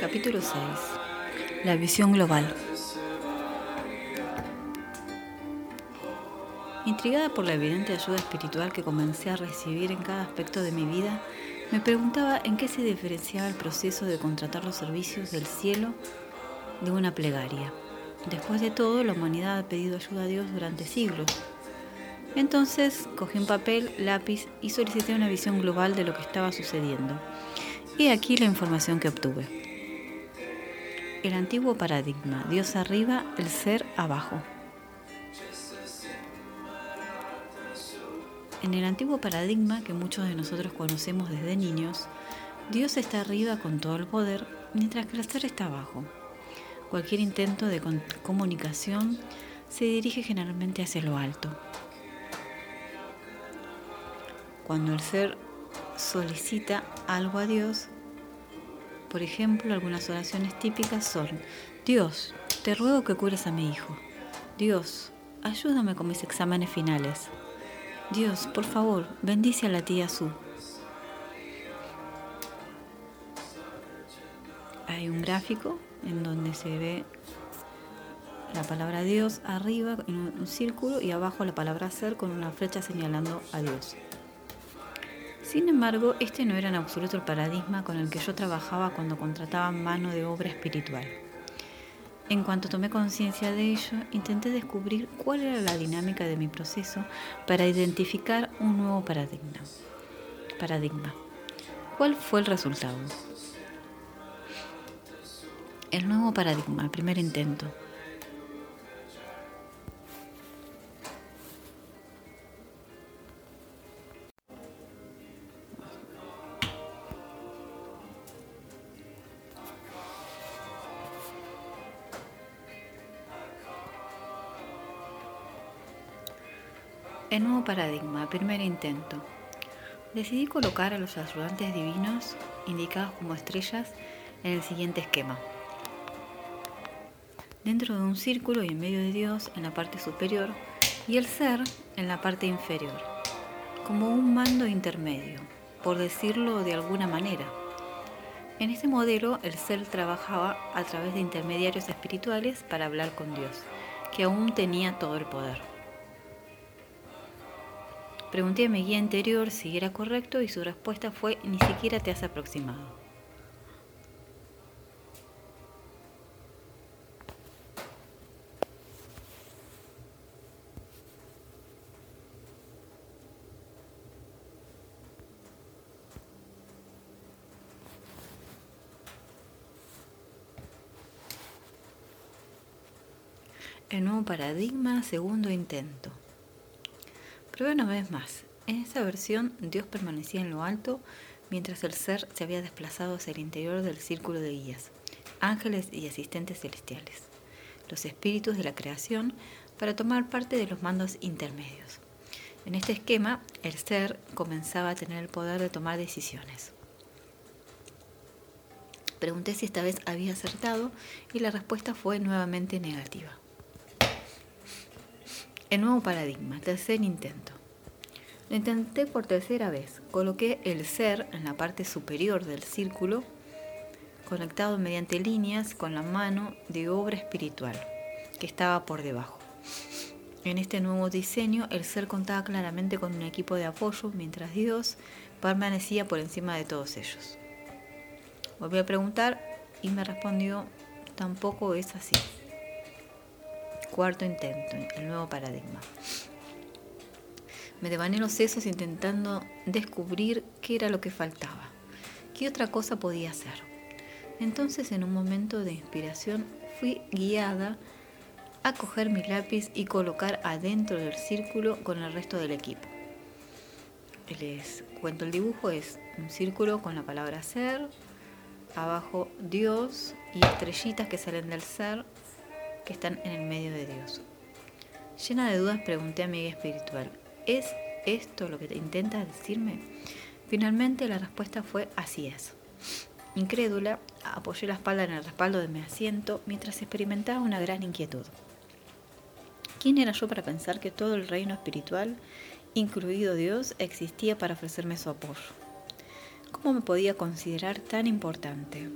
Capítulo 6. La visión global. Intrigada por la evidente ayuda espiritual que comencé a recibir en cada aspecto de mi vida, me preguntaba en qué se diferenciaba el proceso de contratar los servicios del cielo de una plegaria. Después de todo, la humanidad ha pedido ayuda a Dios durante siglos. Entonces cogí un papel, lápiz y solicité una visión global de lo que estaba sucediendo. Y aquí la información que obtuve el antiguo paradigma, Dios arriba, el ser abajo. En el antiguo paradigma que muchos de nosotros conocemos desde niños, Dios está arriba con todo el poder, mientras que el ser está abajo. Cualquier intento de comunicación se dirige generalmente hacia lo alto. Cuando el ser solicita algo a Dios, por ejemplo, algunas oraciones típicas son, Dios, te ruego que cures a mi hijo. Dios, ayúdame con mis exámenes finales. Dios, por favor, bendice a la tía Su. Hay un gráfico en donde se ve la palabra Dios arriba en un círculo y abajo la palabra ser con una flecha señalando a Dios. Sin embargo, este no era en absoluto el paradigma con el que yo trabajaba cuando contrataba mano de obra espiritual. En cuanto tomé conciencia de ello, intenté descubrir cuál era la dinámica de mi proceso para identificar un nuevo paradigma. paradigma. ¿Cuál fue el resultado? El nuevo paradigma, el primer intento. El nuevo paradigma, primer intento. Decidí colocar a los ayudantes divinos, indicados como estrellas, en el siguiente esquema. Dentro de un círculo y en medio de Dios en la parte superior y el ser en la parte inferior, como un mando intermedio, por decirlo de alguna manera. En este modelo el ser trabajaba a través de intermediarios espirituales para hablar con Dios, que aún tenía todo el poder. Pregunté a mi guía anterior si era correcto y su respuesta fue ni siquiera te has aproximado. El nuevo paradigma, segundo intento. Prueba una vez más. En esta versión, Dios permanecía en lo alto mientras el ser se había desplazado hacia el interior del círculo de guías, ángeles y asistentes celestiales, los espíritus de la creación, para tomar parte de los mandos intermedios. En este esquema, el ser comenzaba a tener el poder de tomar decisiones. Pregunté si esta vez había acertado y la respuesta fue nuevamente negativa. El nuevo paradigma, tercer intento. Lo intenté por tercera vez. Coloqué el ser en la parte superior del círculo, conectado mediante líneas con la mano de obra espiritual, que estaba por debajo. En este nuevo diseño, el ser contaba claramente con un equipo de apoyo, mientras Dios permanecía por encima de todos ellos. Volví a preguntar y me respondió, tampoco es así. Cuarto intento, el nuevo paradigma. Me devané los sesos intentando descubrir qué era lo que faltaba, qué otra cosa podía hacer. Entonces, en un momento de inspiración, fui guiada a coger mi lápiz y colocar adentro del círculo con el resto del equipo. Les cuento el dibujo, es un círculo con la palabra ser, abajo Dios y estrellitas que salen del ser están en el medio de Dios. Llena de dudas pregunté a mi guía espiritual, ¿es esto lo que te intentas decirme? Finalmente la respuesta fue así es. Incrédula, apoyé la espalda en el respaldo de mi asiento mientras experimentaba una gran inquietud. ¿Quién era yo para pensar que todo el reino espiritual, incluido Dios, existía para ofrecerme su apoyo? ¿Cómo me podía considerar tan importante?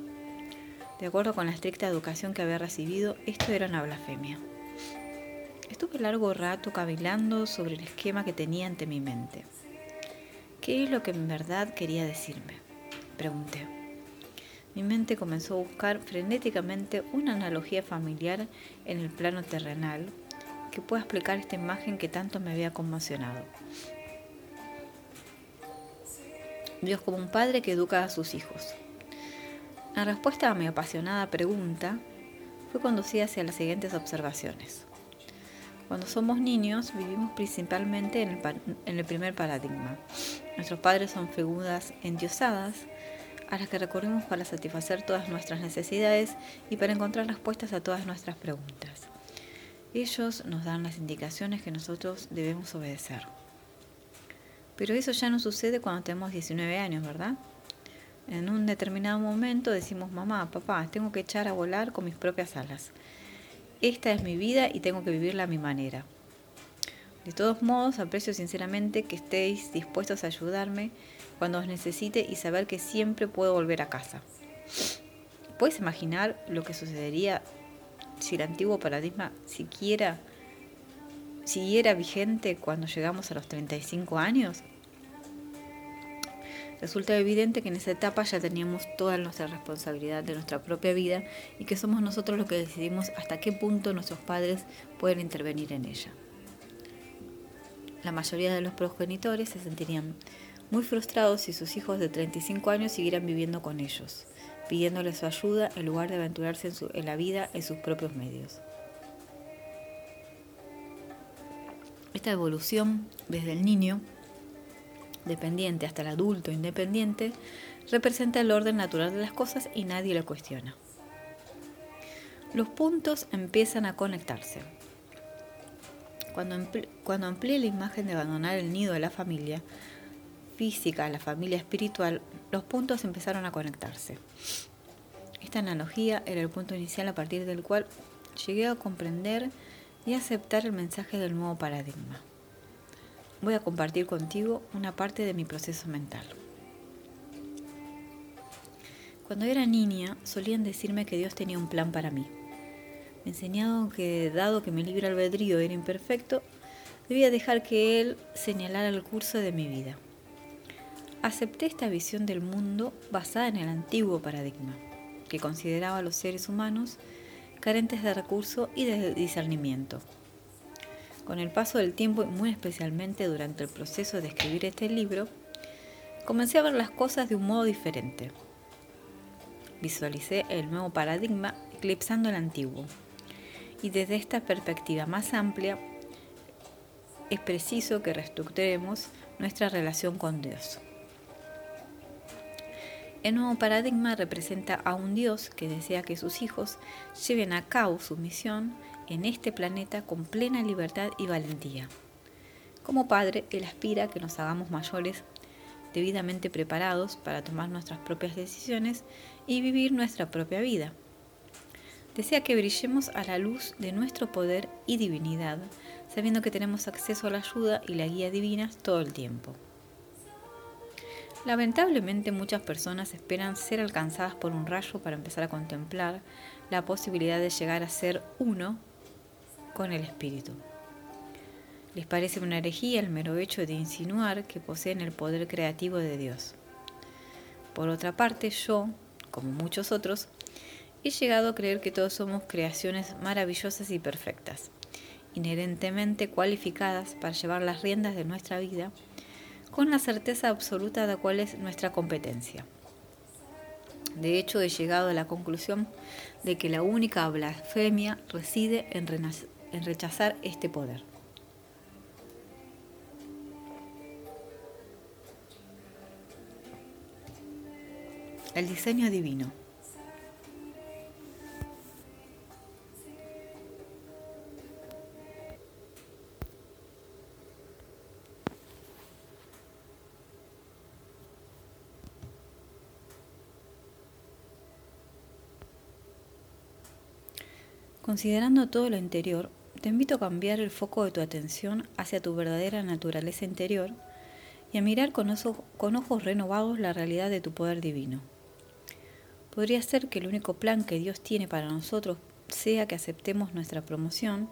De acuerdo con la estricta educación que había recibido, esto era una blasfemia. Estuve largo rato cavilando sobre el esquema que tenía ante mi mente. ¿Qué es lo que en verdad quería decirme? Pregunté. Mi mente comenzó a buscar frenéticamente una analogía familiar en el plano terrenal que pueda explicar esta imagen que tanto me había conmocionado. Dios como un padre que educa a sus hijos. La respuesta a mi apasionada pregunta fue conducida hacia las siguientes observaciones. Cuando somos niños vivimos principalmente en el, en el primer paradigma. Nuestros padres son figuras endiosadas a las que recurrimos para satisfacer todas nuestras necesidades y para encontrar respuestas a todas nuestras preguntas. Ellos nos dan las indicaciones que nosotros debemos obedecer. Pero eso ya no sucede cuando tenemos 19 años, ¿verdad? En un determinado momento decimos, mamá, papá, tengo que echar a volar con mis propias alas. Esta es mi vida y tengo que vivirla a mi manera. De todos modos, aprecio sinceramente que estéis dispuestos a ayudarme cuando os necesite y saber que siempre puedo volver a casa. ¿Puedes imaginar lo que sucedería si el antiguo paradigma siquiera siguiera vigente cuando llegamos a los 35 años? Resulta evidente que en esa etapa ya teníamos toda nuestra responsabilidad de nuestra propia vida y que somos nosotros los que decidimos hasta qué punto nuestros padres pueden intervenir en ella. La mayoría de los progenitores se sentirían muy frustrados si sus hijos de 35 años siguieran viviendo con ellos, pidiéndoles su ayuda en lugar de aventurarse en, en la vida en sus propios medios. Esta evolución desde el niño dependiente hasta el adulto independiente representa el orden natural de las cosas y nadie lo cuestiona. Los puntos empiezan a conectarse. Cuando, cuando amplié la imagen de abandonar el nido de la familia física a la familia espiritual, los puntos empezaron a conectarse. Esta analogía era el punto inicial a partir del cual llegué a comprender y aceptar el mensaje del nuevo paradigma. Voy a compartir contigo una parte de mi proceso mental. Cuando era niña solían decirme que Dios tenía un plan para mí. Me enseñaron que dado que mi libre albedrío era imperfecto, debía dejar que Él señalara el curso de mi vida. Acepté esta visión del mundo basada en el antiguo paradigma, que consideraba a los seres humanos carentes de recurso y de discernimiento. Con el paso del tiempo y muy especialmente durante el proceso de escribir este libro, comencé a ver las cosas de un modo diferente. Visualicé el nuevo paradigma eclipsando el antiguo. Y desde esta perspectiva más amplia, es preciso que reestructuremos nuestra relación con Dios. El nuevo paradigma representa a un Dios que desea que sus hijos lleven a cabo su misión en este planeta con plena libertad y valentía. Como padre, Él aspira a que nos hagamos mayores debidamente preparados para tomar nuestras propias decisiones y vivir nuestra propia vida. Desea que brillemos a la luz de nuestro poder y divinidad, sabiendo que tenemos acceso a la ayuda y la guía divinas todo el tiempo. Lamentablemente muchas personas esperan ser alcanzadas por un rayo para empezar a contemplar la posibilidad de llegar a ser uno con el espíritu. Les parece una herejía el mero hecho de insinuar que poseen el poder creativo de Dios. Por otra parte, yo, como muchos otros, he llegado a creer que todos somos creaciones maravillosas y perfectas, inherentemente cualificadas para llevar las riendas de nuestra vida con la certeza absoluta de cuál es nuestra competencia. De hecho, he llegado a la conclusión de que la única blasfemia reside en, en rechazar este poder. El diseño divino. Considerando todo lo anterior, te invito a cambiar el foco de tu atención hacia tu verdadera naturaleza interior y a mirar con, ojos renovados la realidad de tu poder divino. Podría ser que el único plan que Dios tiene para nosotros sea que aceptemos nuestra promoción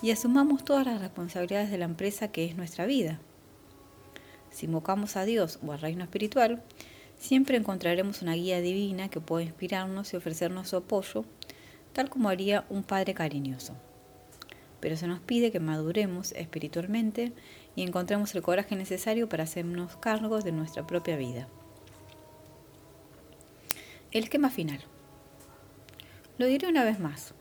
y asumamos todas las responsabilidades de la empresa que es nuestra vida. Si invocamos a Dios o al reino espiritual, siempre encontraremos una guía divina que pueda inspirarnos y ofrecernos su apoyo, tal como haría un padre cariñoso. Pero se nos pide que maduremos espiritualmente y encontremos el coraje necesario para hacernos cargos de nuestra propia vida. El esquema final. Lo diré una vez más.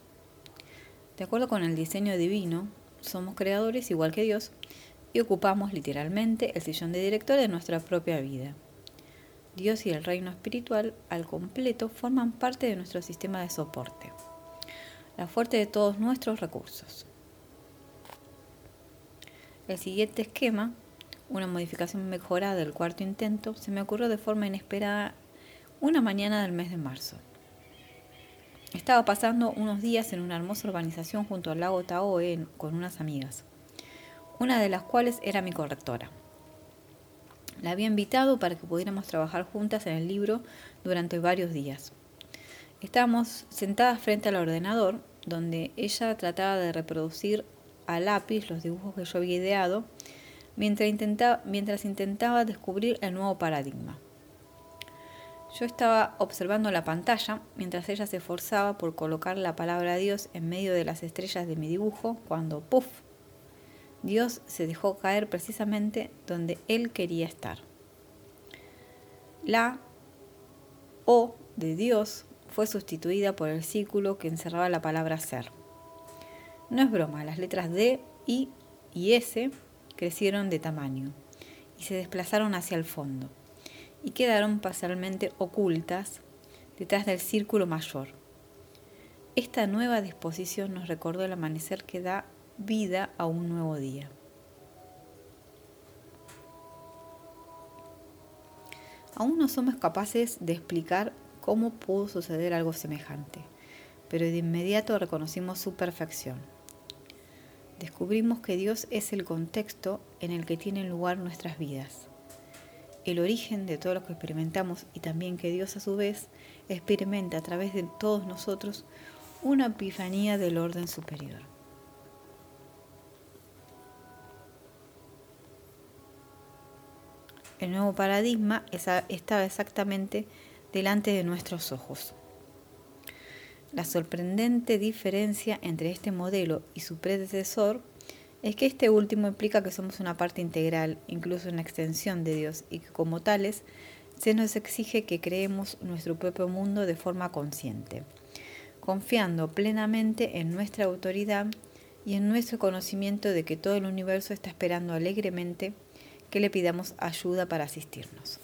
De acuerdo con el diseño divino, somos creadores igual que Dios y ocupamos literalmente el sillón de director de nuestra propia vida. Dios y el reino espiritual al completo forman parte de nuestro sistema de soporte, la fuente de todos nuestros recursos. El siguiente esquema, una modificación mejorada del cuarto intento, se me ocurrió de forma inesperada una mañana del mes de marzo. Estaba pasando unos días en una hermosa urbanización junto al lago Taoe con unas amigas una de las cuales era mi correctora. La había invitado para que pudiéramos trabajar juntas en el libro durante varios días. Estábamos sentadas frente al ordenador, donde ella trataba de reproducir a lápiz los dibujos que yo había ideado, mientras intentaba, mientras intentaba descubrir el nuevo paradigma. Yo estaba observando la pantalla mientras ella se esforzaba por colocar la palabra Dios en medio de las estrellas de mi dibujo, cuando ¡puf! Dios se dejó caer precisamente donde Él quería estar. La O de Dios fue sustituida por el círculo que encerraba la palabra ser. No es broma, las letras D, I y S crecieron de tamaño y se desplazaron hacia el fondo y quedaron parcialmente ocultas detrás del círculo mayor. Esta nueva disposición nos recordó el amanecer que da vida a un nuevo día. Aún no somos capaces de explicar cómo pudo suceder algo semejante, pero de inmediato reconocimos su perfección. Descubrimos que Dios es el contexto en el que tienen lugar nuestras vidas, el origen de todo lo que experimentamos y también que Dios a su vez experimenta a través de todos nosotros una epifanía del orden superior. El nuevo paradigma estaba exactamente delante de nuestros ojos. La sorprendente diferencia entre este modelo y su predecesor es que este último implica que somos una parte integral, incluso una extensión de Dios, y que como tales se nos exige que creemos nuestro propio mundo de forma consciente, confiando plenamente en nuestra autoridad y en nuestro conocimiento de que todo el universo está esperando alegremente que le pidamos ayuda para asistirnos.